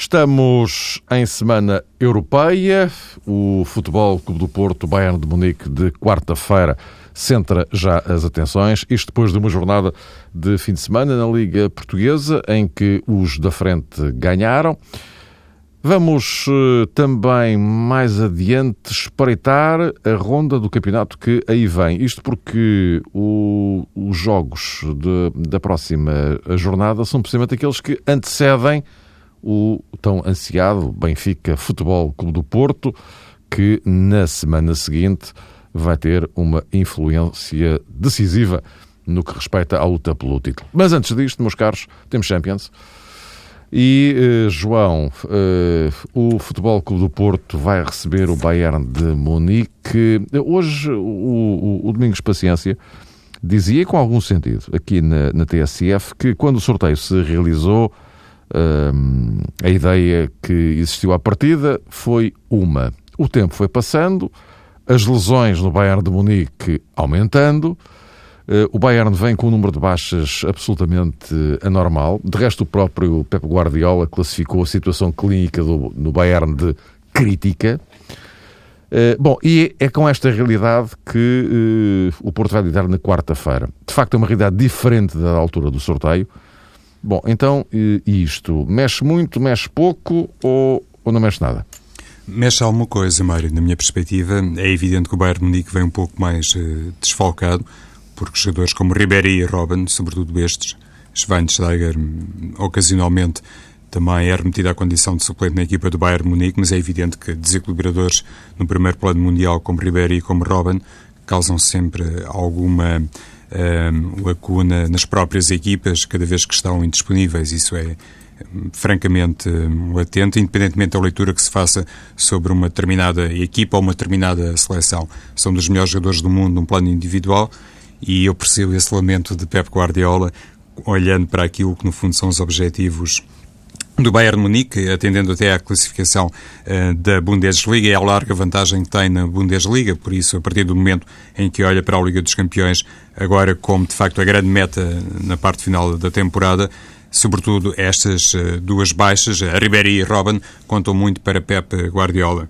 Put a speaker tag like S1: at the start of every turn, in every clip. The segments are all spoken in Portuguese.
S1: Estamos em semana europeia. O Futebol Clube do Porto, Bayern de Munique, de quarta-feira, centra já as atenções. Isto depois de uma jornada de fim de semana na Liga Portuguesa, em que os da frente ganharam. Vamos uh, também mais adiante espreitar a ronda do campeonato que aí vem. Isto porque o, os jogos de, da próxima jornada são precisamente aqueles que antecedem o tão ansiado Benfica Futebol Clube do Porto, que na semana seguinte vai ter uma influência decisiva no que respeita à luta pelo título. Mas antes disto, meus caros, temos Champions. E, uh, João, uh, o Futebol Clube do Porto vai receber o Bayern de Munique. Hoje, o, o, o Domingos Paciência dizia, com algum sentido, aqui na, na TSF, que quando o sorteio se realizou, a ideia que existiu à partida foi uma. O tempo foi passando, as lesões no Bayern de Munique aumentando, eh, o Bayern vem com um número de baixas absolutamente anormal. De resto, o próprio Pep Guardiola classificou a situação clínica do, no Bayern de crítica. Uh, bom, e é com esta realidade que uh, o Porto vai lidar na quarta-feira. De facto, é uma realidade diferente da altura do sorteio. Bom, então, uh, isto mexe muito, mexe pouco ou, ou não mexe nada?
S2: Mexe alguma coisa, Mário, na minha perspectiva. É evidente que o Bayern Munique vem um pouco mais desfalcado porque jogadores como Ribéry e Robin, sobretudo estes, Schweinsteiger, ocasionalmente também é remetido à condição de suplente na equipa do Bayern Munique, mas é evidente que desequilibradores no primeiro plano mundial, como Ribéry e como Robin, causam sempre alguma uh, lacuna nas próprias equipas, cada vez que estão indisponíveis. Isso é francamente latente, independentemente da leitura que se faça sobre uma determinada equipa ou uma determinada seleção. São dos melhores jogadores do mundo num plano individual e eu percebo esse lamento de Pep Guardiola, olhando para aquilo que no fundo são os objetivos do Bayern Munique, atendendo até à classificação uh, da Bundesliga e à larga vantagem que tem na Bundesliga, por isso, a partir do momento em que olha para a Liga dos Campeões, agora como de facto a grande meta na parte final da temporada, sobretudo estas uh, duas baixas, a Ribéry e Robin, contam muito para Pep Guardiola.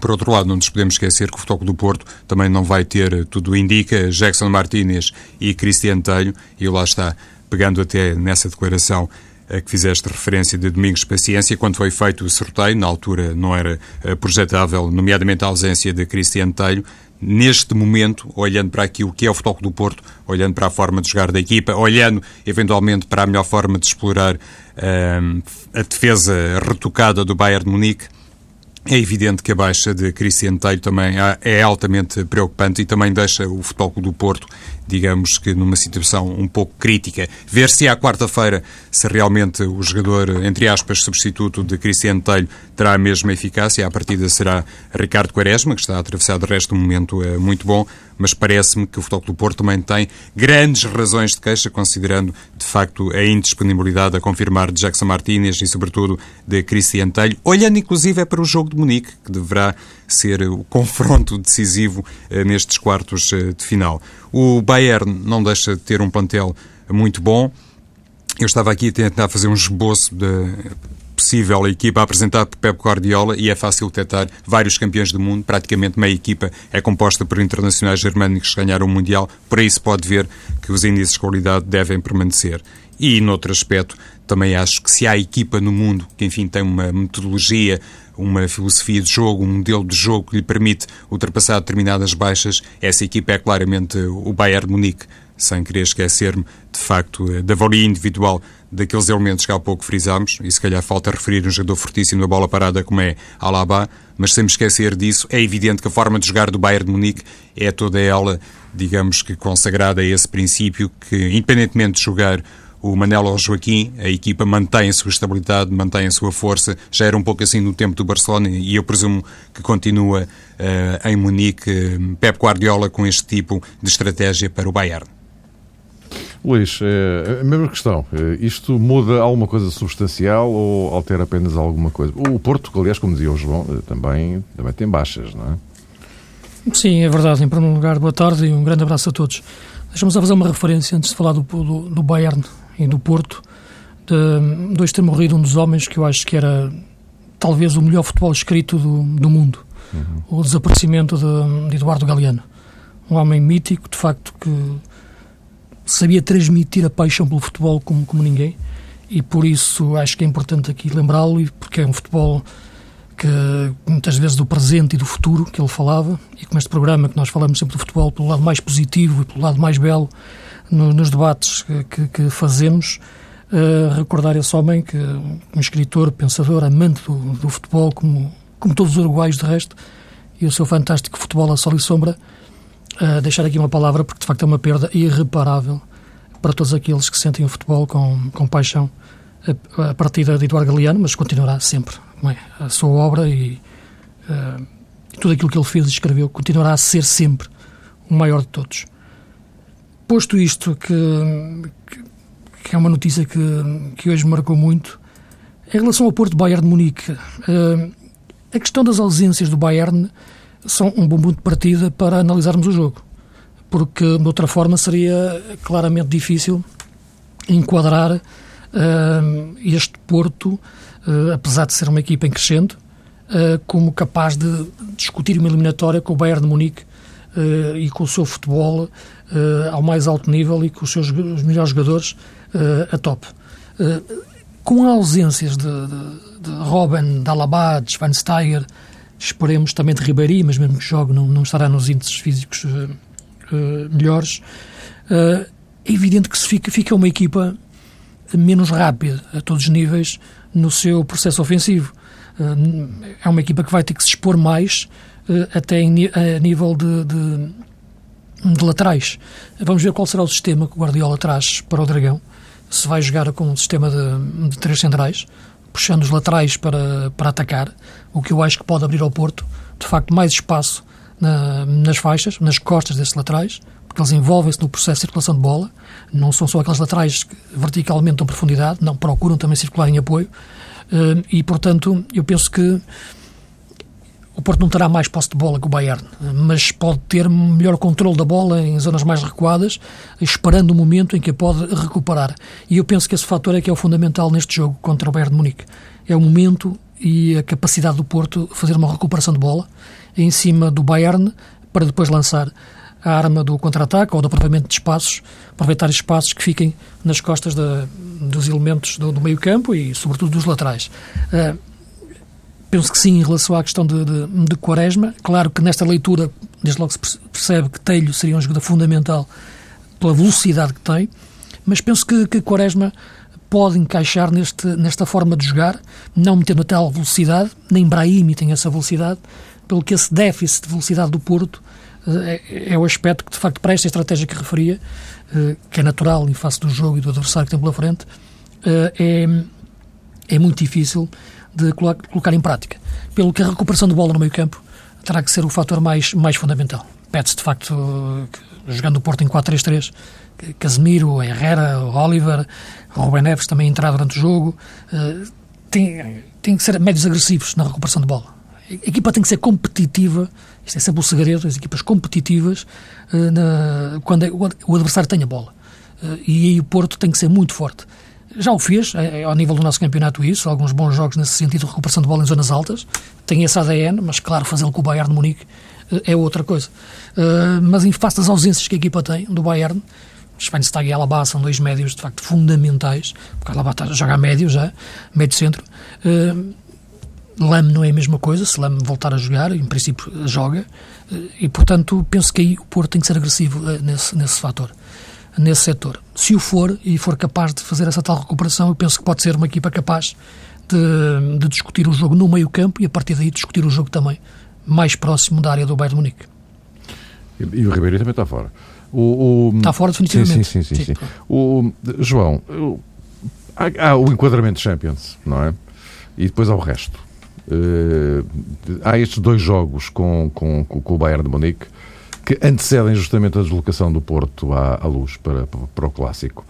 S2: Por outro lado, não nos podemos esquecer que o Futebol do Porto também não vai ter, tudo indica, Jackson Martínez e Cristiano Telho, e lá está, pegando até nessa declaração a que fizeste referência de Domingos Paciência, quando foi feito o sorteio, na altura não era eh, projetável, nomeadamente a ausência de Cristiano Telho, neste momento, olhando para aquilo que é o Futebol do Porto, olhando para a forma de jogar da equipa, olhando eventualmente para a melhor forma de explorar uh, a defesa retocada do Bayern de Munique, é evidente que a baixa de Cristiano Telho também é altamente preocupante e também deixa o Futebol do Porto, digamos que numa situação um pouco crítica. Ver se à quarta-feira se realmente o jogador, entre aspas, substituto de Cristiano Telho terá a mesma eficácia. A partida será Ricardo Quaresma, que está a atravessar de resto um momento é, muito bom, mas parece-me que o Futebol do Porto também tem grandes razões de queixa, considerando de facto a indisponibilidade a confirmar de Jackson Martínez e, sobretudo, de Cristiano Telho, olhando inclusive é para o jogo de Munique, que deverá ser o confronto decisivo eh, nestes quartos eh, de final. O Bayern não deixa de ter um plantel muito bom. Eu estava aqui a tentar fazer um esboço da possível equipa apresentada por Pep Guardiola e é fácil detectar vários campeões do mundo. Praticamente meia equipa é composta por internacionais germânicos que ganharam o Mundial. Por se pode ver que os índices de qualidade devem permanecer. E, noutro aspecto, também acho que se há equipa no mundo que, enfim, tem uma metodologia, uma filosofia de jogo, um modelo de jogo que lhe permite ultrapassar determinadas baixas, essa equipa é claramente o Bayern Munique, sem querer esquecer-me, de facto, da valia individual daqueles elementos que há pouco frisámos, e se calhar falta referir um jogador fortíssimo na bola parada como é Alaba, mas sem esquecer disso, é evidente que a forma de jogar do Bayern de Munique é toda ela, digamos que consagrada a esse princípio que, independentemente de jogar o Manelo ou o Joaquim, a equipa mantém a sua estabilidade, mantém a sua força. Já era um pouco assim no tempo do Barcelona e eu presumo que continua uh, em Munique uh, Pep Guardiola com este tipo de estratégia para o Bayern.
S1: Luís, é, a mesma questão. Isto muda alguma coisa substancial ou altera apenas alguma coisa? O Porto, aliás, como dizia o João, também, também tem baixas, não é?
S3: Sim, é verdade. Em primeiro lugar, boa tarde e um grande abraço a todos. Deixa-me só fazer uma referência antes de falar do, do, do Bayern e do Porto, de dois ter morrido um dos homens que eu acho que era talvez o melhor futebol escrito do, do mundo. Uhum. O desaparecimento de, de, Eduardo Galeano. Um homem mítico, de facto, que sabia transmitir a paixão pelo futebol como, como ninguém e por isso acho que é importante aqui lembrá-lo, porque é um futebol que muitas vezes do presente e do futuro que ele falava, e com este programa que nós falamos sempre do futebol pelo lado mais positivo e pelo lado mais belo no, nos debates que, que fazemos, uh, recordar esse homem que um escritor, pensador, amante do, do, futebol, como, como todos os uruguaios de resto, e o seu fantástico futebol a sol e sombra, uh, deixar aqui uma palavra, porque de facto é uma perda irreparável para todos aqueles que sentem o futebol com, com paixão a, a partida de Eduardo Galeano, mas continuará sempre é? a sua obra e uh, tudo aquilo que ele fez e escreveu continuará a ser sempre o maior de todos. Posto isto, que, que é uma notícia que, que hoje marcou muito, em relação ao Porto Bayern de Munique, uh, a questão das ausências do Bayern são um bom ponto de partida para analisarmos o jogo, porque de outra forma seria claramente difícil enquadrar uh, este Porto uh, apesar de ser uma equipa em crescendo, como capaz de discutir uma eliminatória com o Bayern de Munique uh, e com o seu futebol ao mais alto nível e com os seus os melhores jogadores a top. com ausências de, de, de Robben, de de Schweinsteiger, esperemos também de Ribéry, mas mesmo que jogue não, não estará nos índices físicos melhores, é evidente que se fica, fica uma equipa menos rápida a todos os níveis no seu processo ofensivo. É uma equipa que vai ter que se expor mais eh, até a nível de, de, de laterais. Vamos ver qual será o sistema que o Guardiola traz para o Dragão. Se vai jogar com um sistema de, de três centrais, puxando os laterais para, para atacar, o que eu acho que pode abrir ao Porto, de facto, mais espaço na, nas faixas, nas costas desses laterais, porque eles envolvem-se no processo de circulação de bola, não são só aqueles laterais que verticalmente dão profundidade, não, procuram também circular em apoio, eh, e portanto eu penso que o Porto não terá mais posse de bola que o Bayern, mas pode ter melhor controle da bola em zonas mais recuadas, esperando o momento em que a pode recuperar. E eu penso que esse fator é que é o fundamental neste jogo contra o Bayern de Munique. É o momento e a capacidade do Porto fazer uma recuperação de bola em cima do Bayern para depois lançar a arma do contra-ataque ou do aproveitamento de espaços, aproveitar espaços que fiquem nas costas de, dos elementos do, do meio-campo e, sobretudo, dos laterais. Uh, penso que sim, em relação à questão de, de, de, Quaresma. Claro que nesta leitura, desde logo se percebe que Telho seria um jogador fundamental pela velocidade que tem, mas penso que, que Quaresma pode encaixar neste, nesta forma de jogar, não metendo a tal velocidade, nem Brahimi tem essa velocidade, pelo que esse déficit de velocidade do Porto é, é, o aspecto que, de facto, para esta estratégia que referia, eh, que é natural em face do jogo e do adversário que tem pela frente, eh, é, é muito difícil de colocar em prática. Pelo que a recuperação de bola no meio campo terá que ser o fator mais, mais fundamental. Pede-se, de facto, jogando o Porto em 4-3-3, Casemiro, Herrera, Oliver, Ruben Neves também entrar durante o jogo, eh, tem, tem que ser médios agressivos na recuperação de bola. A equipa tem que ser competitiva isto é sempre o segredo, as equipas competitivas, uh, na, quando é, o adversário tem a bola. Uh, e aí o Porto tem que ser muito forte. Já o fez, é, ao nível do nosso campeonato, isso, alguns bons jogos nesse sentido recuperação de bola em zonas altas. Tem esse ADN, mas claro, fazê-lo com o Bayern de Munique uh, é outra coisa. mas em face das ausências que a equipa tem do Bayern, Schweinsteiger e Alaba são dois médios de facto fundamentais, porque Alaba está a jogar médio já, médio centro. Uh, Lame não é a mesma coisa, se Lame voltar a jogar, em princípio joga, e portanto penso que aí o Porto tem que ser agressivo eh, nesse, nesse fator, nesse setor. Se o for e for capaz de fazer essa tal recuperação, eu penso que pode ser uma equipa capaz de, de discutir o jogo no meio campo e a partir daí discutir o jogo também mais próximo da área do Bayern Munique.
S1: E, e o Ribeiro também está fora.
S3: O, o... Está fora definitivamente.
S1: Sim, sim, sim. sim, sim. O, João, há, há, o enquadramento Champions, não é? E depois há o resto. Uh, há estes dois jogos com, com, com o Bayern de Munique que antecedem justamente a deslocação do Porto à, à luz para, para, o Clássico.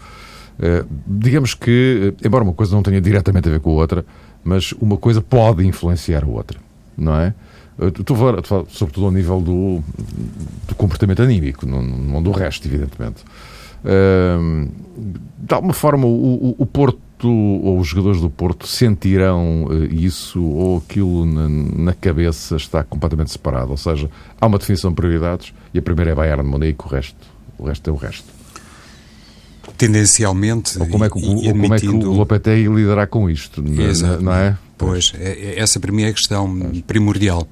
S1: Uh, digamos que, embora uma coisa não tenha diretamente a ver com a outra, mas uma coisa pode influenciar a outra, não é? Estou a falar, falar sobretudo ao nível do, do comportamento anímico, não, do resto, evidentemente. De alguma forma, o, o, Porto ou os jogadores do Porto sentirão uh, isso ou aquilo na, na, cabeça está completamente separado. Ou seja, há uma definição de prioridades e a primeira é Bayern de Munique, o resto, o resto é o resto.
S2: Tendencialmente.
S1: Ou como é que, e, o, como é que o Lopetegui lidará com isto? Exato. Não é?
S2: Pois, é, é, essa para mim é a questão primordial.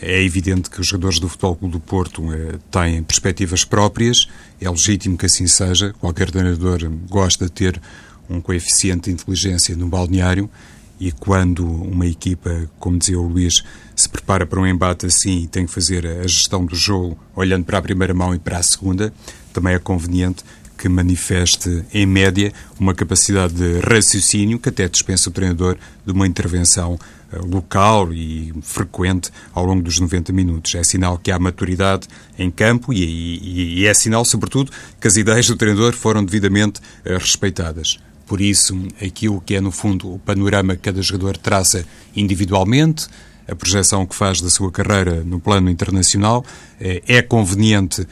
S2: É evidente que os jogadores do Futebol Clube do Porto eh, têm perspectivas próprias, é legítimo que assim seja. Qualquer treinador gosta de ter um coeficiente de inteligência no balneário e quando uma equipa, como dizia o Luís, se prepara para um embate assim e tem que fazer a gestão do jogo olhando para a primeira mão e para a segunda, também é conveniente que manifeste, em média, uma capacidade de raciocínio que até dispensa o treinador de uma intervenção eh, local e frequente ao longo dos 90 minutos. É sinal que há maturidade em campo e, e, e é sinal, sobretudo, que as ideias do treinador foram devidamente uh, respeitadas. Por isso, aquilo que é, no fundo, o panorama que cada jogador traça individualmente, a projeção que faz da sua carreira no plano internacional, eh, é conveniente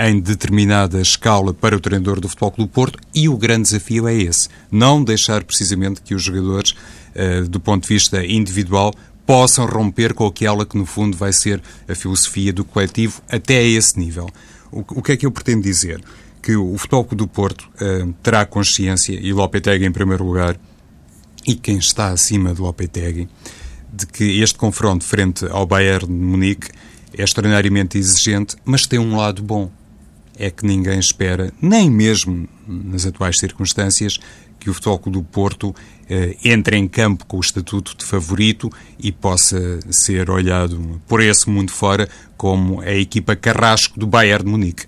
S2: em determinada escala para o treinador do Futebol Clube Porto e o grande desafio é esse, não deixar precisamente que os jogadores, uh, do ponto de vista individual, possam romper com aquela que no fundo vai ser a filosofia do coletivo até a esse nível. O que é que eu pretendo dizer? Que o Futebol do Porto uh, terá consciência, e Lopetegui em primeiro lugar, e quem está acima de Lopetegui, de que este confronto frente ao Bayern de Munique é extraordinariamente exigente, mas tem um lado bom é que ninguém espera, nem mesmo nas atuais circunstâncias, que o Futebol do Porto eh, entre em campo com o estatuto de favorito e possa ser olhado por esse mundo fora como a equipa carrasco do Bayern de Munique.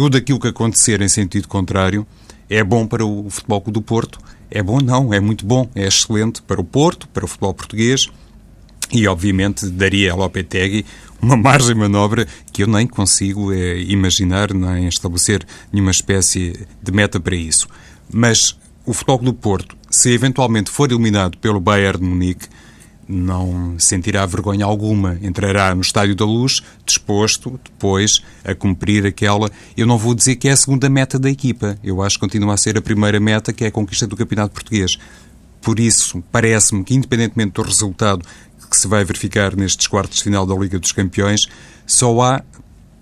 S2: Tudo aquilo que acontecer em sentido contrário é bom para o Futebol do Porto. É bom não, é muito bom, é excelente para o Porto, para o futebol português e, obviamente, daria a Lopetegui uma margem de manobra que eu nem consigo é, imaginar, nem estabelecer nenhuma espécie de meta para isso. Mas o Futebol do Porto, se eventualmente for eliminado pelo Bayern de Munique, não sentirá vergonha alguma. Entrará no Estádio da Luz, disposto depois a cumprir aquela. Eu não vou dizer que é a segunda meta da equipa. Eu acho que continua a ser a primeira meta, que é a conquista do Campeonato Português. Por isso, parece-me que, independentemente do resultado que se vai verificar nestes quartos de final da Liga dos Campeões, só há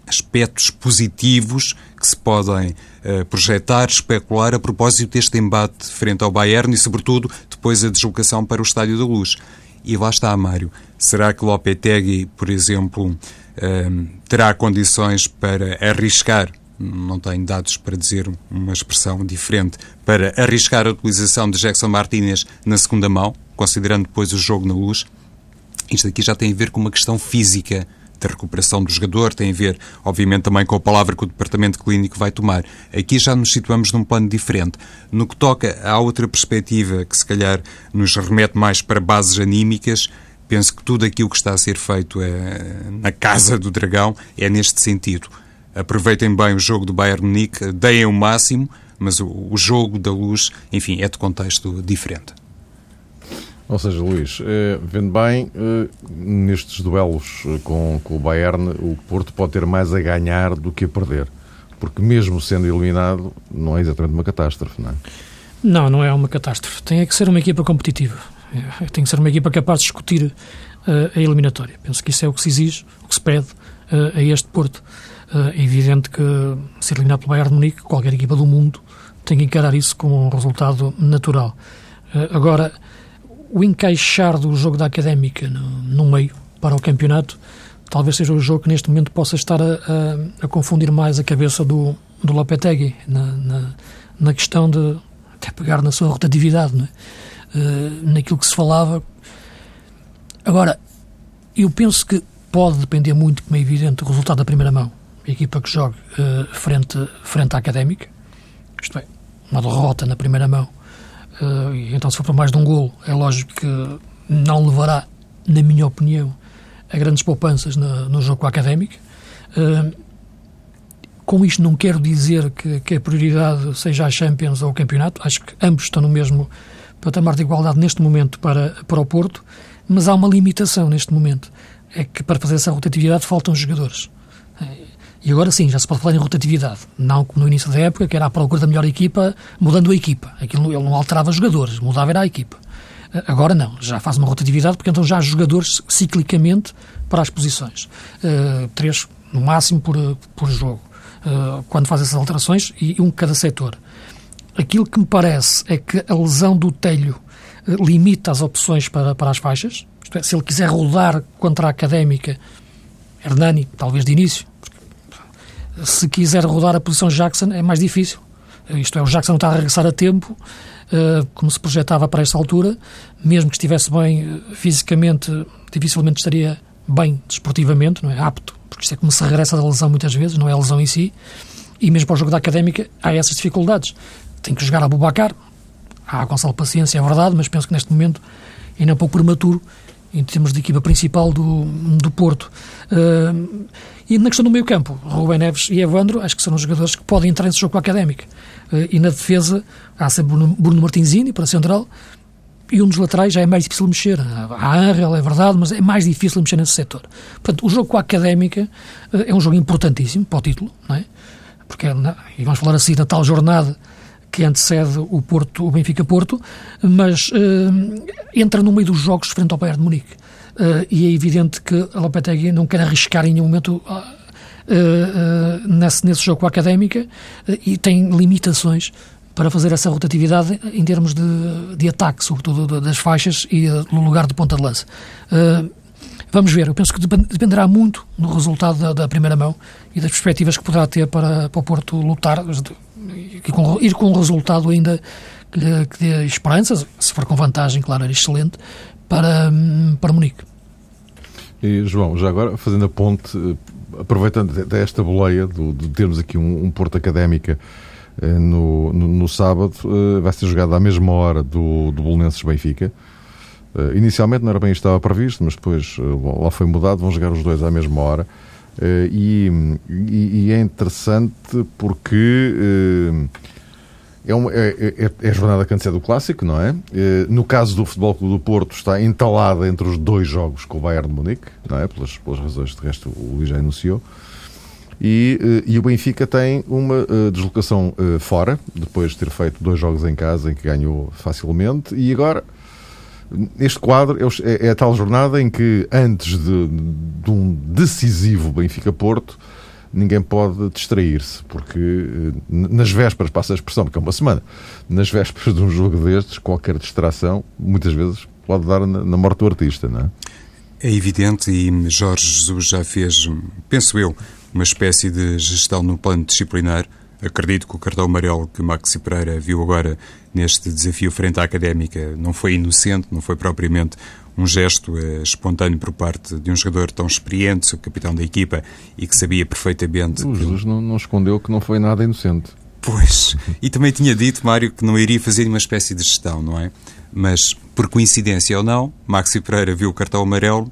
S2: aspectos positivos que se podem uh, projetar, especular a propósito deste embate frente ao Bayern e, sobretudo, depois a deslocação para o Estádio da Luz. E lá está, Mário. Será que Lopetegui, por exemplo, uh, terá condições para arriscar não tenho dados para dizer uma expressão diferente, para arriscar a utilização de Jackson Martinez na segunda mão, considerando depois o jogo na luz? Isto aqui já tem a ver com uma questão física da recuperação do jogador, tem a ver, obviamente, também com a palavra que o departamento clínico vai tomar. Aqui já nos situamos num plano diferente. No que toca à outra perspectiva, que se calhar nos remete mais para bases anímicas, penso que tudo aquilo que está a ser feito é, na Casa do Dragão é neste sentido. Aproveitem bem o jogo do Bayern Munique, deem o máximo, mas o, o jogo da luz, enfim, é de contexto diferente.
S1: Ou seja, Luís, eh, vendo bem, eh, nestes duelos eh, com, com o Bayern, o Porto pode ter mais a ganhar do que a perder. Porque mesmo sendo eliminado, não é exatamente uma catástrofe, não é?
S3: Não, não é uma catástrofe. Tem que ser uma equipa competitiva. Tem que ser uma equipa capaz de discutir a eliminatória. Penso que isso é o que se exige, o que se pede a este Porto. É evidente que ser eliminado pelo Bayern de Munique, qualquer equipa do mundo tem que encarar isso como um resultado natural. agora, o encaixar do jogo da Académica no, no, meio para o campeonato talvez seja o jogo que neste momento possa estar a, a, a confundir mais a cabeça do, do Lopetegui na, na, na, questão de até pegar na sua rotatividade, é? uh, naquilo que se falava. Agora, eu penso que pode depender muito, como é evidente, do resultado da primeira mão. equipa que jogue uh, frente, frente à Académica, isto é, uma derrota na primeira mão, então se for para mais de um golo, é lógico que não levará, na minha opinião, a grandes poupanças no, no jogo com a Académica. Uh, com isto não quero dizer que, que, a prioridade seja a Champions ou o campeonato, acho que ambos estão no mesmo patamar de igualdade neste momento para, para o Porto, mas há uma limitação neste momento, é que para fazer essa rotatividade faltam jogadores. E agora sim, já se pode falar em rotatividade. Não como no início da época, que era a procura da melhor equipa, mudando a equipa. Aquilo ele não alterava jogadores, mudava era a equipa. Agora não, já faz uma rotatividade, porque então já há jogadores ciclicamente para as posições. Uh, três, no máximo, por, por jogo. Uh, quando faz essas alterações, e um cada setor. Aquilo que me parece é que a lesão do telho uh, limita as opções para, para as faixas. É, se ele quiser rodar contra a académica, Hernani, talvez de início, se quiser rodar a posição Jackson, é mais difícil. Isto é, o Jackson não está a regressar a tempo, uh, como se projetava para esta altura. Mesmo que estivesse bem uh, fisicamente, dificilmente estaria bem desportivamente, não é? Apto, porque isto é como se regressa da lesão muitas vezes, não é a lesão em si. E mesmo para o jogo da académica, há essas dificuldades. Tem que jogar a Bubacar. Há a Gonçalo Paciência, é verdade, mas penso que neste momento ainda é um pouco prematuro em termos de equipa principal do, do Porto. Uh, e na questão do meio campo, Rubem Neves e Evandro, acho que são os jogadores que podem entrar nesse jogo com a Académica. Uh, e na defesa, há sempre Bruno, Bruno Martinzini para a central, e um dos laterais já é mais difícil mexer. Há Angel, é verdade, mas é mais difícil mexer nesse setor. Portanto, o jogo com a Académica uh, é um jogo importantíssimo para o título, não é? Porque, e vamos falar assim da tal jornada que antecede o Porto, o Benfica-Porto, mas uh, entra no meio dos jogos frente ao Bayern de Munique. Uh, e é evidente que a Lopetegui não quer arriscar em nenhum momento uh, nesse, nesse jogo com a Académica e tem limitações para fazer essa rotatividade em termos de, de ataque, sobretudo das faixas e no lugar de ponta de lança. Vamos ver, eu penso que dependerá muito do resultado da, da, primeira mão e das perspectivas que poderá ter para, para o Porto lutar com, ir com um resultado ainda que que dê esperanças, se for com vantagem, claro, era excelente, para, para Munique.
S1: E, João, já agora, fazendo a ponte, eh, aproveitando desta boleia do, de termos aqui um, um Porto Académica eh, no, no, no, sábado, eh, vai ser jogado à mesma hora do, do Bolonenses Benfica. Uh, inicialmente não era bem isto estava previsto, mas depois uh, lá foi mudado, vão jogar os dois à mesma hora. Uh, e, e, e, é interessante porque é, uma, é, é, é, a jornada antecede do Clássico, não é? no caso do Futebol Clube do Porto, está entalada entre os dois jogos com o Bayern de Munique, não é? Pelas, pelas razões de resto o Luís já anunciou. E, e, o Benfica tem uma deslocação fora, depois de ter feito dois jogos em casa em que ganhou facilmente, e agora este quadro é, é, a tal jornada em que, antes de, de um decisivo Benfica-Porto, ninguém pode distrair-se, porque eh, nas vésperas, passa a expressão, porque é uma semana, nas vésperas de um jogo destes, qualquer distração, muitas vezes, pode dar na, na morte do artista, não é?
S2: É evidente e Jorge Jesus já fez, penso eu, uma espécie de gestão no plano disciplinar Acredito que o cartão amarelo que Maxi Pereira viu agora neste desafio frente à académica não foi inocente, não foi propriamente um gesto eh, espontâneo por parte de um jogador tão experiente, o capitão da equipa, e que sabia perfeitamente.
S1: O Jesus não, não escondeu que não foi nada inocente.
S2: Pois, e também tinha dito, Mário, que não iria fazer uma espécie de gestão, não é? Mas, por coincidência ou não, Maxi Pereira viu o cartão amarelo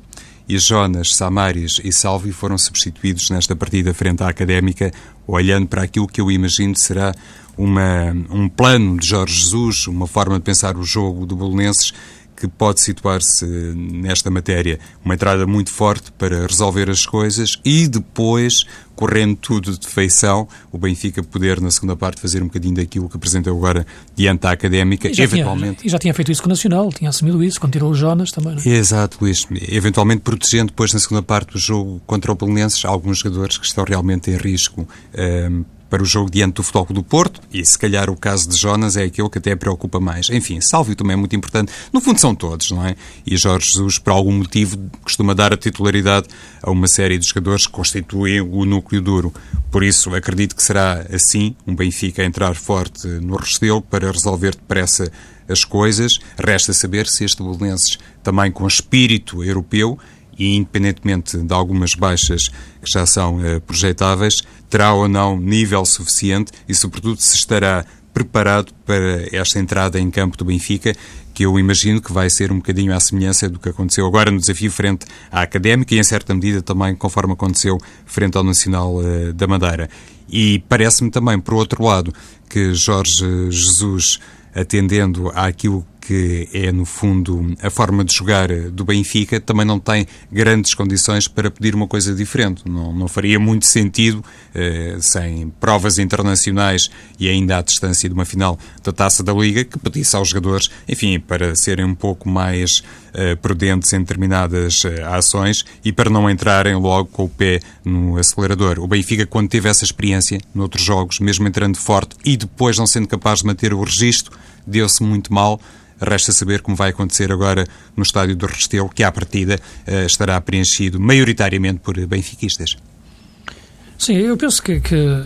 S2: e Jonas, Samaris e Salvi foram substituídos nesta partida frente à Académica, olhando para aquilo que eu imagino será uma, um plano de Jorge Jesus, uma forma de pensar o jogo do Bolonenses que pode situar-se nesta matéria. Uma entrada muito forte para resolver as coisas e depois, correndo tudo de feição, o Benfica poder, na segunda parte, fazer um bocadinho daquilo que apresentou agora diante da académica,
S3: e
S2: eventualmente.
S3: Tinha, e já tinha feito isso com o Nacional, tinha assumido isso, quando tirou o Jonas também.
S2: É? Exato, Luís. Eventualmente protegendo depois, na segunda parte do jogo contra o Belenenses, alguns jogadores que estão realmente em risco. Um, ehm, para o jogo diante do Futebol do Porto, e se calhar o caso de Jonas é aquele que até preocupa mais. Enfim, Sálvio também é muito importante. No fundo são todos, não é? E Jorge Jesus, por algum motivo, costuma dar a titularidade a uma série de jogadores que constituem o núcleo duro. Por isso, acredito que será assim, um Benfica entrar forte no Restelo para resolver depressa as coisas. Resta saber se este Belenenses, também com espírito europeu, e independentemente de algumas baixas que já são uh, projetáveis, terá ou não nível suficiente e, sobretudo, se estará preparado para esta entrada em campo do Benfica, que eu imagino que vai ser um bocadinho à semelhança do que aconteceu agora no desafio frente à Académica e, em certa medida, também conforme aconteceu frente ao Nacional uh, da Madeira. E parece-me também, por outro lado, que Jorge Jesus, atendendo àquilo que é, no fundo, a forma de jogar do Benfica, também não tem grandes condições para pedir uma coisa diferente. Não, não faria muito sentido, eh, sem provas internacionais e ainda à distância de uma final da Taça da Liga, que pedisse aos jogadores, enfim, para serem um pouco mais eh, prudentes em determinadas eh, ações e para não entrarem logo com o pé no acelerador. O Benfica, quando teve essa experiência noutros jogos, mesmo entrando forte e depois não sendo capaz de manter o registro, deu-se muito mal. Resta saber como vai acontecer agora no estádio do Restelo, que à partida eh, estará preenchido maioritariamente por benfiquistas.
S3: Sim, eu penso que, que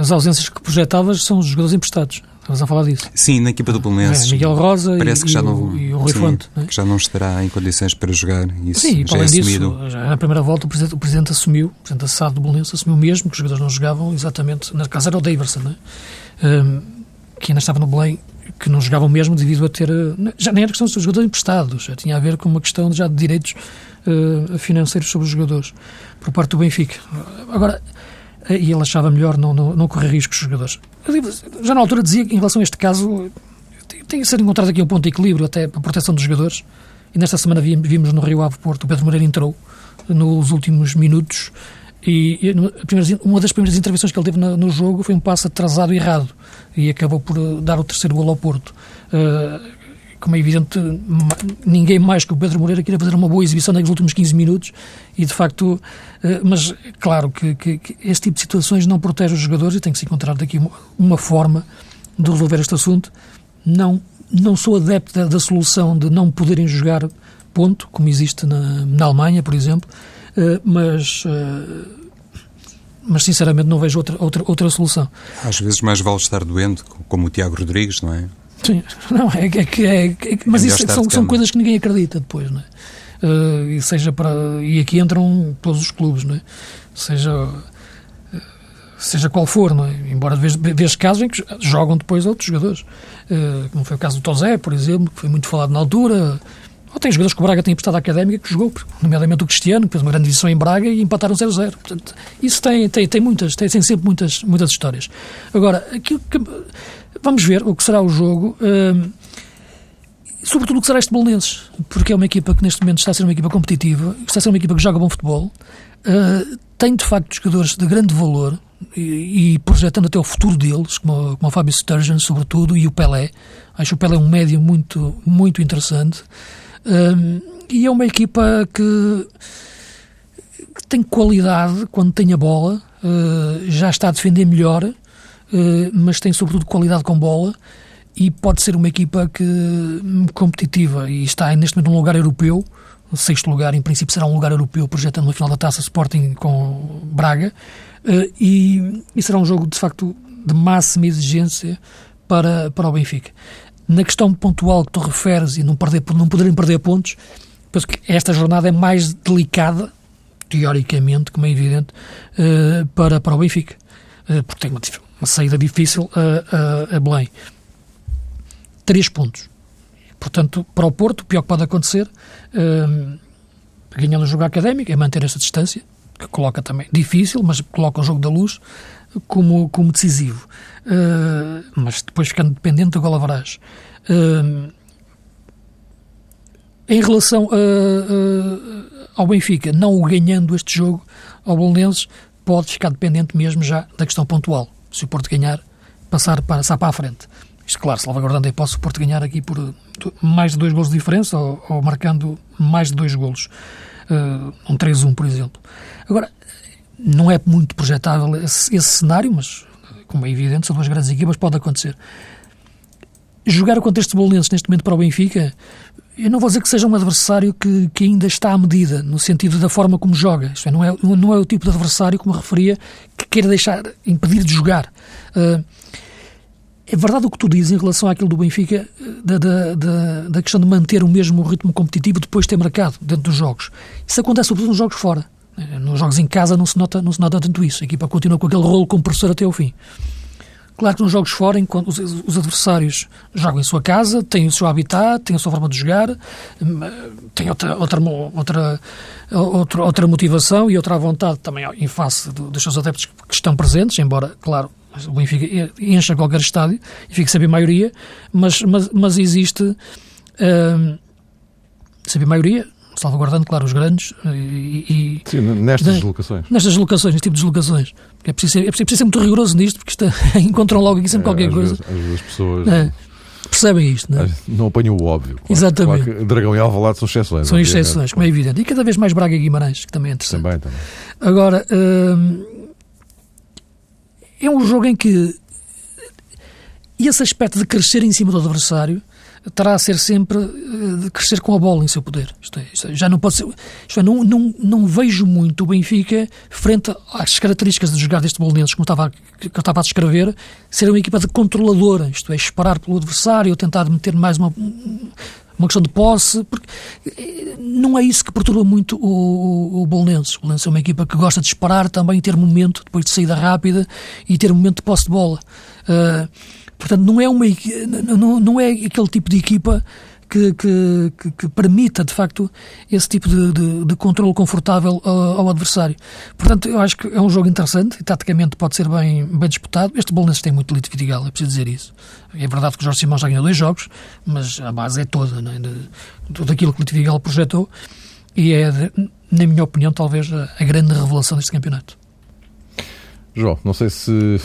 S3: as ausências que projetavas são os jogadores emprestados. Estavas a falar disso.
S2: Sim, na equipa do Belenenses.
S3: É, Miguel Rosa
S2: parece
S3: e,
S2: que já não,
S3: o, e o Rui
S2: sim,
S3: Fonte.
S2: É? Que já não estará em condições para jogar. Isso
S3: sim,
S2: já é
S3: disso,
S2: assumido.
S3: já na primeira volta o Presidente, o presidente assumiu, o Presidente da SAD do Belenenses assumiu mesmo que os jogadores não jogavam exatamente, na casa era o Daverson, não é? Um, que ainda estava no Belém que não jogavam mesmo devido a ter. Eh, já nem era questão dos jogadores emprestados, já tinha a ver com uma questão já de direitos uh, financeiros sobre os jogadores, por parte do Benfica. Agora, eh, e ele achava melhor não, não, não correr riscos os jogadores. Já na altura dizia que, em relação a este caso, tem que ser encontrado aqui um ponto de equilíbrio até para a proteção dos jogadores. E nesta semana vimos no Rio Ave Porto, o Pedro Moreira entrou nos últimos minutos e, e uma das primeiras intervenções que ele teve no, no, jogo foi um passo atrasado errado e acabou por eh, dar o terceiro gol ao Porto. Uh, como é evidente, ninguém mais que o Pedro Moreira queria fazer uma boa exibição nos últimos 15 minutos e, de facto, uh, mas claro que, que, que, este tipo de situações não protege os jogadores e tem que se encontrar daqui uma, forma de resolver este assunto. Não, não sou adepto da, da, solução de não poderem jogar ponto, como existe na, na Alemanha, por exemplo, mas mas sinceramente não vejo outra, outra, outra solução.
S2: Às vezes mais vale estar doente, como o Tiago Rodrigues, não é?
S3: Sim, não, é, é, é, é mas isso são, são coisas que ninguém acredita depois, não é? Uh, e seja para e aqui entram todos os clubes, não é? Seja seja qual for, não é? Embora vez casos em que jogam depois outros jogadores, uh, como foi o caso do Tozé, por exemplo, que foi muito falado na altura, ou tem jogadores que o Braga tem emprestado à Académica que jogou, nomeadamente o Cristiano, que fez uma grande edição em Braga e empataram 0-0. Portanto, isso tem, tem, tem muitas, tem, tem, sempre muitas, muitas histórias. Agora, aquilo que, vamos ver o que será o jogo, hum, sobretudo o que será este Bolonenses, porque é uma equipa que neste momento está a ser uma equipa competitiva, está a ser uma equipa que joga bom futebol, uh, tem de facto jogadores de grande valor, e, e, projetando até o futuro deles, como, como o Fábio Sturgeon, sobretudo, e o Pelé. Acho o Pelé é um médio muito, muito interessante. E é uma equipa que, tem qualidade quando tem a bola, uh, já está a defender melhor, uh, mas tem sobretudo qualidade com bola e pode ser uma equipa que competitiva e está neste momento num lugar europeu, sexto lugar, em princípio será um lugar europeu, projetando uma final da Taça Sporting com Braga, uh, e, e será um jogo de facto de máxima exigência para, para o Benfica. Na questão pontual que tu referes e não, perder, não poderem perder pontos, penso que esta jornada é mais delicada, teoricamente, como é evidente, uh, para, para o Benfica, uh, porque tem uma, uma saída difícil a, a, a Belém. Três pontos. Portanto, para o Porto, o pior que pode acontecer, uh, ganhando o jogo académico, é manter essa distância, que coloca também, difícil, mas coloca o jogo da luz como, como decisivo. Uh, mas depois ficando dependente do gol Uh, em relação a, ao Benfica, não ganhando este jogo ao Bolonenses, pode ficar dependente mesmo já da questão pontual. Se o Porto ganhar, passar para, passar para a frente. Isto, claro, salvaguardando a hipótese, o Porto ganhar aqui por mais de dois golos de diferença ou, ou marcando mais de dois golos. Uh, um 3-1, por exemplo. Agora, não é muito projetável esse, esse, cenário, mas, como é evidente, são duas grandes equipas, pode acontecer. Jogar contra estes bolenses neste momento para o Benfica, eu não vou dizer que seja um adversário que, que ainda está à medida, no sentido da forma como joga. Isto é, não, é, não é o tipo de adversário, como referia, que queira deixar, impedir de jogar. Uh, é verdade o que tu dizes em relação àquilo do Benfica, da, da, da, da, questão de manter o mesmo ritmo competitivo depois de ter marcado dentro dos jogos. Isso acontece sobretudo nos jogos fora. Nos jogos em casa não se nota, não se nota tanto isso. A equipa continua com aquele rolo compressor até ao fim. Claro que nos jogos fora, enquanto os, os, adversários jogam em sua casa, têm o seu habitat, têm a sua forma de jogar, hum, têm outra, outra, outra, outra, outra motivação e outra vontade também em face do, dos seus adeptos que estão presentes, embora, claro, o Benfica encha qualquer estádio e fica sempre em maioria, mas, mas, mas existe uh, sempre em maioria, salvaguardando, claro, os grandes e...
S1: e Sim, nestas deslocações.
S3: Nestas deslocações, neste tipo de deslocações. É preciso, ser, é preciso ser muito rigoroso nisto, porque isto, encontram logo aqui sempre é, qualquer coisa.
S1: Vezes, as pessoas...
S3: É, percebem isto, não é?
S1: Não apanham o óbvio. Claro,
S3: Exatamente.
S1: Claro Dragão e Alvalade são exceções.
S3: São exceções, como é evidente. E cada vez mais Braga e Guimarães, que também é interessante.
S1: Também, também.
S3: Agora, hum, é um jogo em que esse aspecto de crescer em cima do adversário terá a ser sempre eh, de crescer com a bola em seu poder. Isto é, isto é, já não pode ser. Isto é, não, não, não vejo muito o Benfica frente às características de jogar deste Bolonenses, como estava, que eu estava a descrever, ser uma equipa de controladora, isto é, esperar pelo adversário, tentar meter mais uma, uma questão de posse, porque eh, não é isso que perturba muito o, o, o Bolonenses. O Bolonenses é uma equipa que gosta de disparar também, ter momento, depois de saída rápida, e ter momento de posse de bola. Uh, Portanto, não é, uma, não, não é aquele tipo de equipa que, que, que, permita, de facto, esse tipo de, de, de controle confortável ao, ao, adversário. Portanto, eu acho que é um jogo interessante e, taticamente, pode ser bem, bem disputado. Este Bolonenses tem muito Lito Vidigal, é preciso dizer isso. É verdade que o Jorge Simão já ganhou dois jogos, mas a base é toda, não é? de, tudo aquilo que Lito Vidigal projetou e é, na minha opinião, talvez a, a grande revelação deste campeonato.
S1: João, não sei se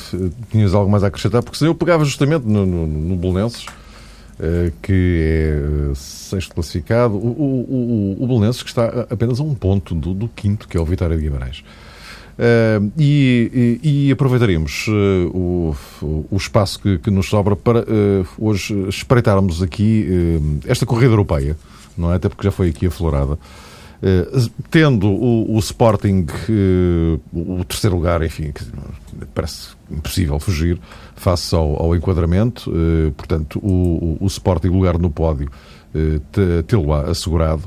S1: tinhas algo mais a acrescentar, porque eu pegava justamente no, no, no eh, que é eh, sexto classificado, o, o, o, o que está apenas a um ponto do, do quinto, que é o Vitória de Guimarães. Uh, e, e, e, aproveitaríamos uh, o, o, espaço que, que, nos sobra para uh, hoje espreitarmos aqui esta corrida europeia, não é? Até porque já foi aqui aflorada. Eh, tendo o, o Sporting uh, o terceiro lugar, enfim, parece impossível fugir face ao, ao enquadramento, uh, portanto, o, o, Sporting lugar no pódio tê-lo-á assegurado.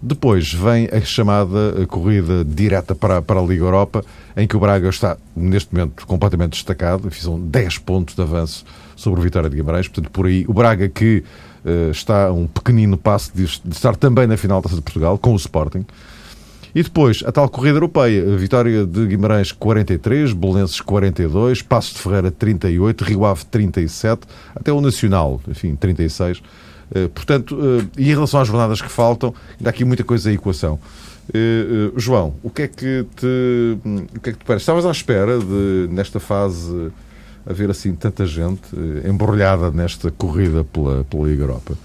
S1: Depois vem a chamada corrida direta para, para a Liga Europa, em que o Braga está, neste momento, completamente destacado. São 10 pontos de avanço sobre o Vitória de Guimarães. Portanto, por aí, o Braga que está a um pequenino passo de, estar também na final da Taça de Portugal, com o Sporting. E depois, a tal corrida europeia, vitória de Guimarães 43, Belenenses 42, Passos de Ferreira 38, Rio Ave 37, até o Nacional, enfim, 36. Uh, portanto, uh, e em relação às jornadas que faltam, ainda há aqui muita coisa em equação. João, o que é que te, o que é que te parece? Estavas à espera de, nesta fase, haver assim tanta gente uh, embrulhada nesta corrida pela, pela Liga Europa?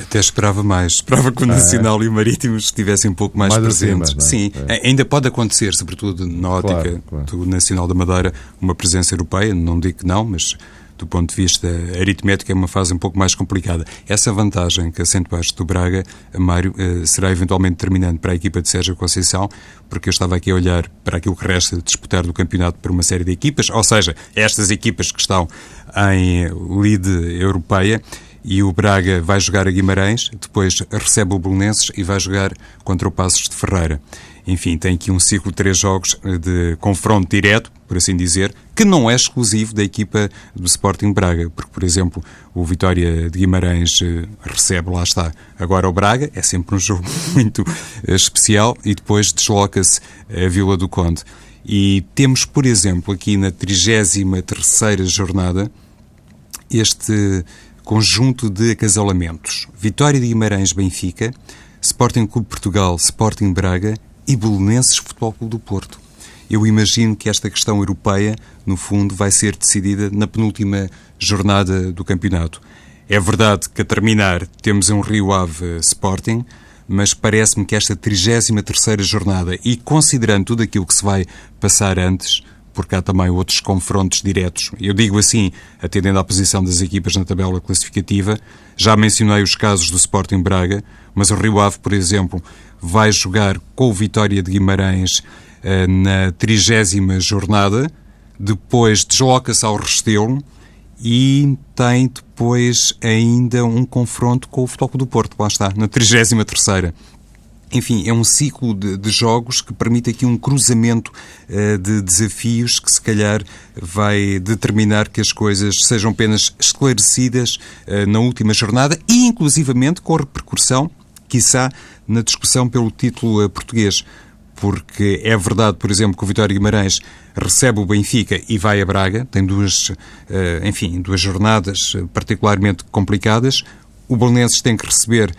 S2: Até esperava mais. Esperava que o Nacional ah, é? e o Marítimo estivessem um pouco mais, mais presentes. Acima, é? Sim, é. ainda pode acontecer, sobretudo na ótica claro, claro. do Nacional da Madeira, uma presença europeia. Não digo que não, mas do ponto de vista aritmético, é uma fase um pouco mais complicada. Essa vantagem que acentuaste do Braga, Mário, eh, será eventualmente determinante para a equipa de Sérgio Conceição, porque eu estava aqui a olhar para aquilo que resta de disputar do campeonato por uma série de equipas, ou seja, estas equipas que estão em lead europeia, e o Braga vai jogar a Guimarães, depois recebe o Bolonenses e vai jogar contra o Passos de Ferreira. Enfim, tem aqui um ciclo de três jogos eh, de confronto direto, por assim dizer, que não é exclusivo da equipa do Sporting Braga, porque, por exemplo, o Vitória de Guimarães eh, recebe, lá está, agora o Braga, é sempre um jogo muito eh, especial, e depois desloca-se a Vila do Conde. E temos, por exemplo, aqui na 33 jornada, este conjunto de acasalamentos. Vitória de Guimarães-Benfica, Sporting Clube Portugal, Sporting Braga e Belenenses Futebol Clube do Porto. Eu imagino que esta questão europeia, no fundo, vai ser decidida na penúltima jornada do campeonato. É verdade que a terminar temos um Rio Ave Sporting, mas parece-me que esta 33ª jornada, e considerando tudo aquilo que se vai passar antes, porque há também outros confrontos diretos. Eu digo assim, atendendo à posição das equipas na tabela classificativa. Já mencionei os casos do Sporting Braga, mas o Rio Ave, por exemplo, vai jogar com o Vitória de Guimarães na trigésima jornada, depois desloca-se ao Restelo e tem depois ainda um confronto com o Futebol do Porto, lá está, na 33ª. enfim, é um ciclo de, de, jogos que permite aqui um cruzamento uh, de desafios que, se calhar, vai determinar que as coisas sejam apenas esclarecidas uh, na última jornada e, inclusivamente, com repercussão, quiçá, na discussão pelo título uh, português. Porque é verdade, por exemplo, que o Vitória Guimarães recebe o Benfica e vai a Braga, tem duas, enfim, duas jornadas particularmente complicadas. O Bolonenses tem que receber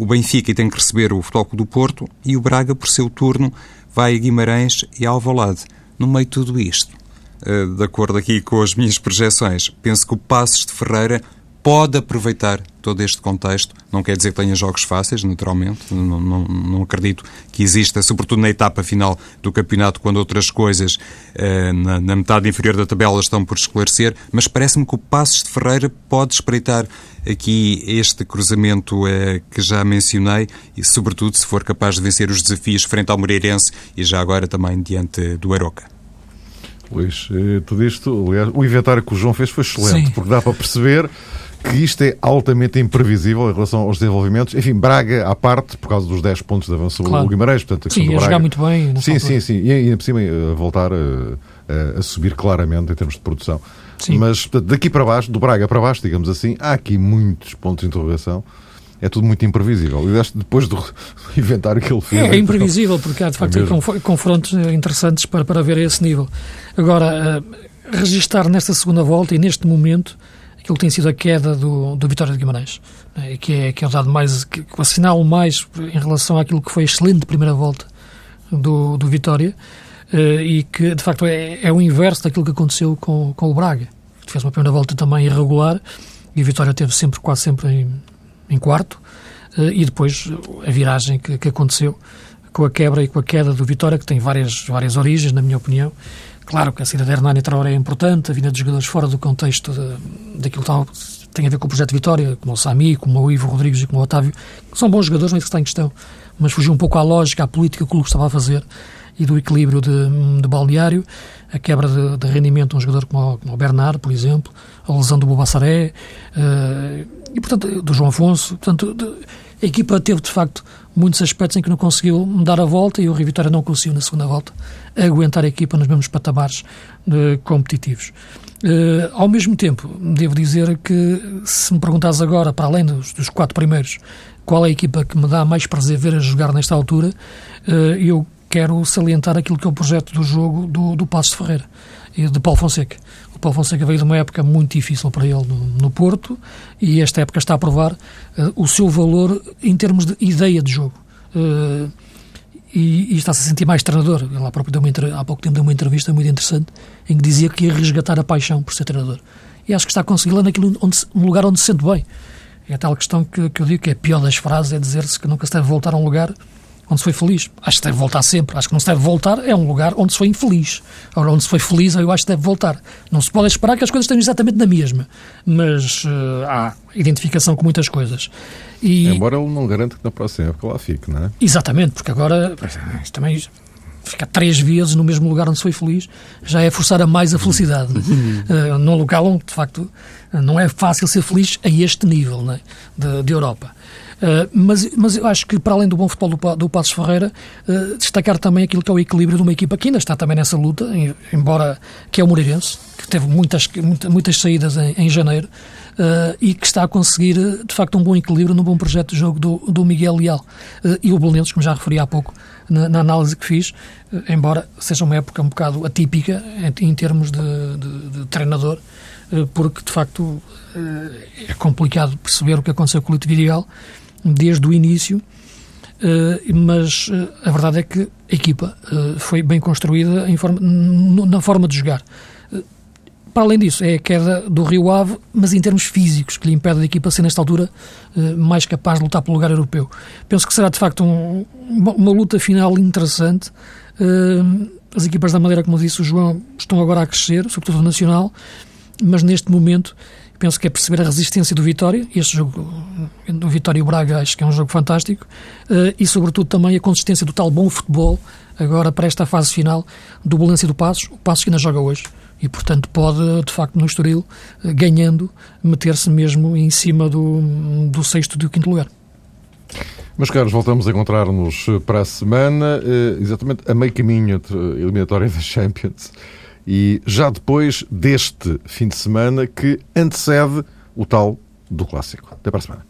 S2: o Benfica tem que receber o Futebol do Porto e o Braga, por seu turno, vai a Guimarães e a Alvalade. No meio de tudo isto, eh, de acordo aqui com as minhas projeções, penso que o Passos de Ferreira pode aproveitar todo este contexto. Não quer dizer que tenha jogos fáceis, naturalmente. Não, não, não acredito que exista, sobretudo na etapa final do campeonato, quando outras coisas eh, na, na, metade inferior da tabela estão por esclarecer. Mas parece-me que o Passos de Ferreira pode espreitar aqui este cruzamento eh, que já mencionei e, sobretudo, se for capaz de vencer os desafios frente ao Moreirense e já agora também diante do Aroca.
S1: Luís, eh, tudo isto, aliás, o inventário que o João fez foi excelente, Sim. porque dá para perceber que isto é altamente imprevisível em relação aos desenvolvimentos. Enfim, Braga à parte, por causa dos 10 pontos de avanço claro. o Guimarães. Portanto,
S3: sim, ia
S1: Braga...
S3: jogar muito bem.
S1: Sim, sim, sim. E ainda por cima a voltar a, a, subir claramente em termos de produção. Sim. Mas portanto, daqui para baixo, do Braga para baixo, digamos assim, há aqui muitos pontos de interrogação é tudo muito imprevisível. E depois do inventário que ele fez.
S3: É, é imprevisível, porque há de facto é confrontos interessantes para, para ver a esse nível. Agora, uh, registar nesta segunda volta e neste momento aquilo que tem sido a queda do, do Vitória de Guimarães, né, que, é, que é o dado mais, que, que assinala mais em relação àquilo que foi a excelente primeira volta do, do Vitória uh, e que, de facto, é, é o inverso daquilo que aconteceu com, com o Braga, que fez uma primeira volta também irregular e o Vitória teve sempre, quase sempre em, em quarto, uh, e depois a viragem que, que aconteceu com a quebra e com a queda do Vitória, que tem várias, várias origens, na minha opinião, Claro que a saída de Hernani Traoré é importante, a vinda de jogadores fora do contexto de, daquilo que tem a ver com o projeto Vitória, como o Sami, como o Ivo Rodrigues e como o Otávio, que são bons jogadores, não é isso que está em questão, mas fugiu um pouco à lógica, à política que o clube estava a fazer e do equilíbrio de, de balneário, a quebra de, de, rendimento de um jogador como o, como o Bernard, por exemplo, a lesão do Bobassaré, uh, e portanto, do João Afonso, portanto, de, a equipa teve de facto muitos aspectos em que não conseguiu dar a volta e o Rio Vitória não conseguiu na segunda volta aguentar a equipa nos mesmos patamares uh, competitivos. Uh, ao mesmo tempo, devo dizer que se me perguntas agora, para além dos, dos, quatro primeiros, qual é a equipa que me dá mais prazer ver a jogar nesta altura, uh, eu quero salientar aquilo que é o projeto do jogo do, do de Ferreira de Paulo Fonseca. O Paulo Fonseca veio de uma época muito difícil para ele no, no Porto e esta época está a provar uh, o seu valor em termos de ideia de jogo. Uh, e, e está-se a sentir mais treinador. Ele próprio deu uma, há pouco tempo deu uma entrevista muito interessante em que dizia que ia resgatar a paixão por ser treinador. E acho que está a naquilo onde, no lugar onde se sente bem. É a tal questão que, que eu digo que é pior das frases, é dizer-se que nunca se deve voltar a um lugar onde se foi feliz. Acho que deve voltar sempre. Acho que não se deve voltar é um lugar onde se foi infeliz. Ora, onde se foi feliz, eu acho que deve voltar. Não se pode esperar que as coisas estejam exatamente na mesma, mas uh, há identificação com muitas coisas.
S1: E... Embora ele não garante que na próxima época lá fique, não é?
S3: Exatamente, porque agora também ficar três vezes no mesmo lugar onde se foi feliz já é forçar a mais a felicidade. uh, num local onde, de facto, não é fácil ser feliz a este nível é? de, de Europa. Uh, mas, mas eu acho que, para além do bom futebol do, do Passos Ferreira, uh, destacar também aquilo que é o equilíbrio de uma equipa que ainda está também nessa luta, em, embora que é o Moreirense, que teve muitas, muitas, saídas em, em janeiro, uh, e que está a conseguir, de facto, um bom equilíbrio no bom projeto de jogo do, do Miguel Leal. e o Belenenses, como já referi há pouco na, na análise que fiz, embora seja uma época um bocado atípica em, em termos de, de, de treinador, porque de facto é complicado perceber o que aconteceu com o Lito Vidigal desde o início, Uh, mas uh, a verdade é que a equipa uh, foi bem construída forma, na forma de jogar. para além disso, é a queda do Rio Ave, mas em termos físicos, que lhe impede a equipa ser, nesta altura, mais capaz de lutar pelo lugar europeu. Penso que será, de facto, um, uma, luta final interessante. as equipas da Madeira, como disse o João, estão agora a crescer, sobretudo o Nacional, mas neste momento penso que é perceber a resistência do Vitória, este jogo do Vitória e o Braga acho que é um jogo fantástico, uh, e sobretudo também a consistência do tal bom futebol, agora para esta fase final, do Bolência do Passos, o Passos que ainda joga hoje, e portanto pode, de facto, no Estoril, uh, ganhando, meter-se mesmo em cima do, do sexto e do quinto lugar.
S1: Meus caros, voltamos a encontrar-nos para a semana, eh, exatamente a meio caminho de eliminatória da Champions e já depois deste fim de semana que antecede o tal do clássico. Até para a semana.